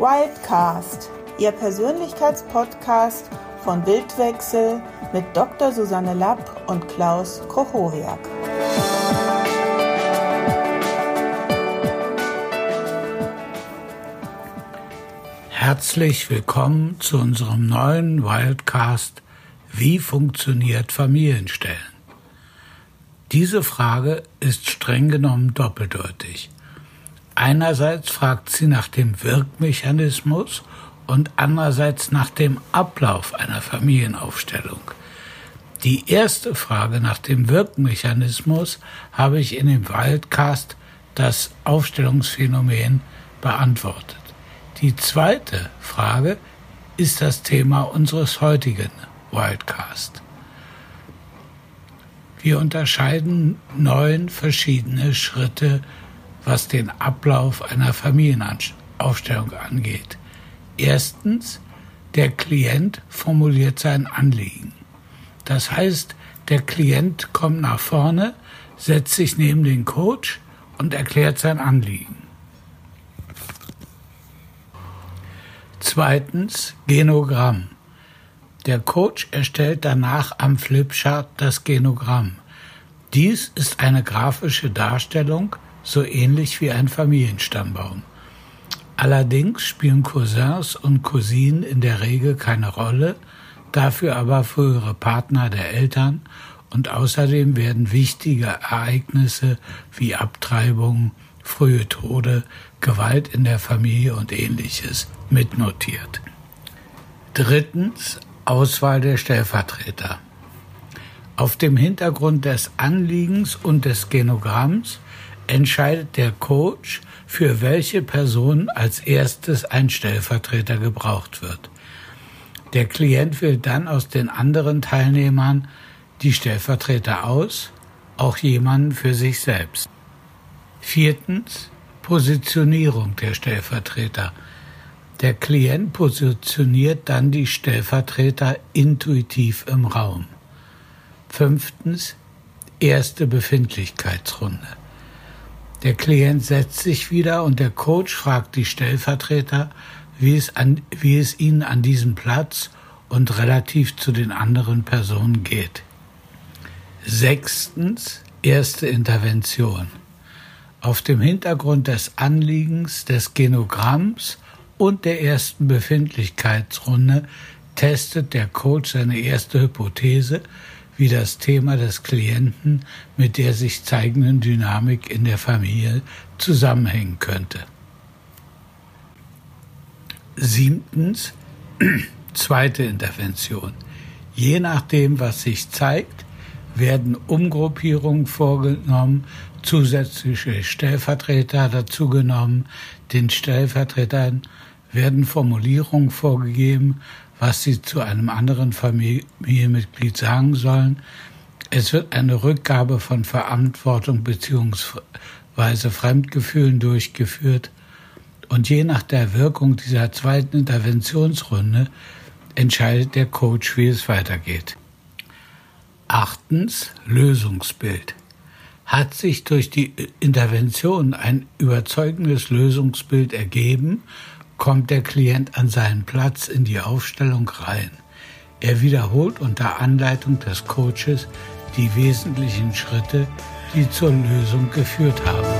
Wildcast, Ihr Persönlichkeitspodcast von Bildwechsel mit Dr. Susanne Lapp und Klaus Kochoriak. Herzlich willkommen zu unserem neuen Wildcast Wie funktioniert Familienstellen? Diese Frage ist streng genommen doppeldeutig. Einerseits fragt sie nach dem Wirkmechanismus und andererseits nach dem Ablauf einer Familienaufstellung. Die erste Frage nach dem Wirkmechanismus habe ich in dem Wildcast das Aufstellungsphänomen beantwortet. Die zweite Frage ist das Thema unseres heutigen Wildcast. Wir unterscheiden neun verschiedene Schritte was den Ablauf einer Familienaufstellung angeht. Erstens, der Klient formuliert sein Anliegen. Das heißt, der Klient kommt nach vorne, setzt sich neben den Coach und erklärt sein Anliegen. Zweitens, Genogramm. Der Coach erstellt danach am Flipchart das Genogramm. Dies ist eine grafische Darstellung so ähnlich wie ein Familienstammbaum. Allerdings spielen Cousins und Cousinen in der Regel keine Rolle, dafür aber frühere Partner der Eltern und außerdem werden wichtige Ereignisse wie Abtreibung, frühe Tode, Gewalt in der Familie und ähnliches mitnotiert. Drittens Auswahl der Stellvertreter. Auf dem Hintergrund des Anliegens und des Genogramms entscheidet der Coach, für welche Person als erstes ein Stellvertreter gebraucht wird. Der Klient wählt dann aus den anderen Teilnehmern die Stellvertreter aus, auch jemanden für sich selbst. Viertens Positionierung der Stellvertreter. Der Klient positioniert dann die Stellvertreter intuitiv im Raum. Fünftens erste Befindlichkeitsrunde. Der Klient setzt sich wieder und der Coach fragt die Stellvertreter, wie es, an, wie es ihnen an diesem Platz und relativ zu den anderen Personen geht. Sechstens, erste Intervention. Auf dem Hintergrund des Anliegens des Genogramms und der ersten Befindlichkeitsrunde testet der Coach seine erste Hypothese, wie das Thema des Klienten mit der sich zeigenden Dynamik in der Familie zusammenhängen könnte. Siebtens, zweite Intervention. Je nachdem, was sich zeigt, werden Umgruppierungen vorgenommen, zusätzliche Stellvertreter dazugenommen, den Stellvertretern werden Formulierungen vorgegeben, was sie zu einem anderen Familienmitglied sagen sollen. Es wird eine Rückgabe von Verantwortung bzw. Fremdgefühlen durchgeführt und je nach der Wirkung dieser zweiten Interventionsrunde entscheidet der Coach, wie es weitergeht. Achtens Lösungsbild. Hat sich durch die Intervention ein überzeugendes Lösungsbild ergeben kommt der Klient an seinen Platz in die Aufstellung rein. Er wiederholt unter Anleitung des Coaches die wesentlichen Schritte, die zur Lösung geführt haben.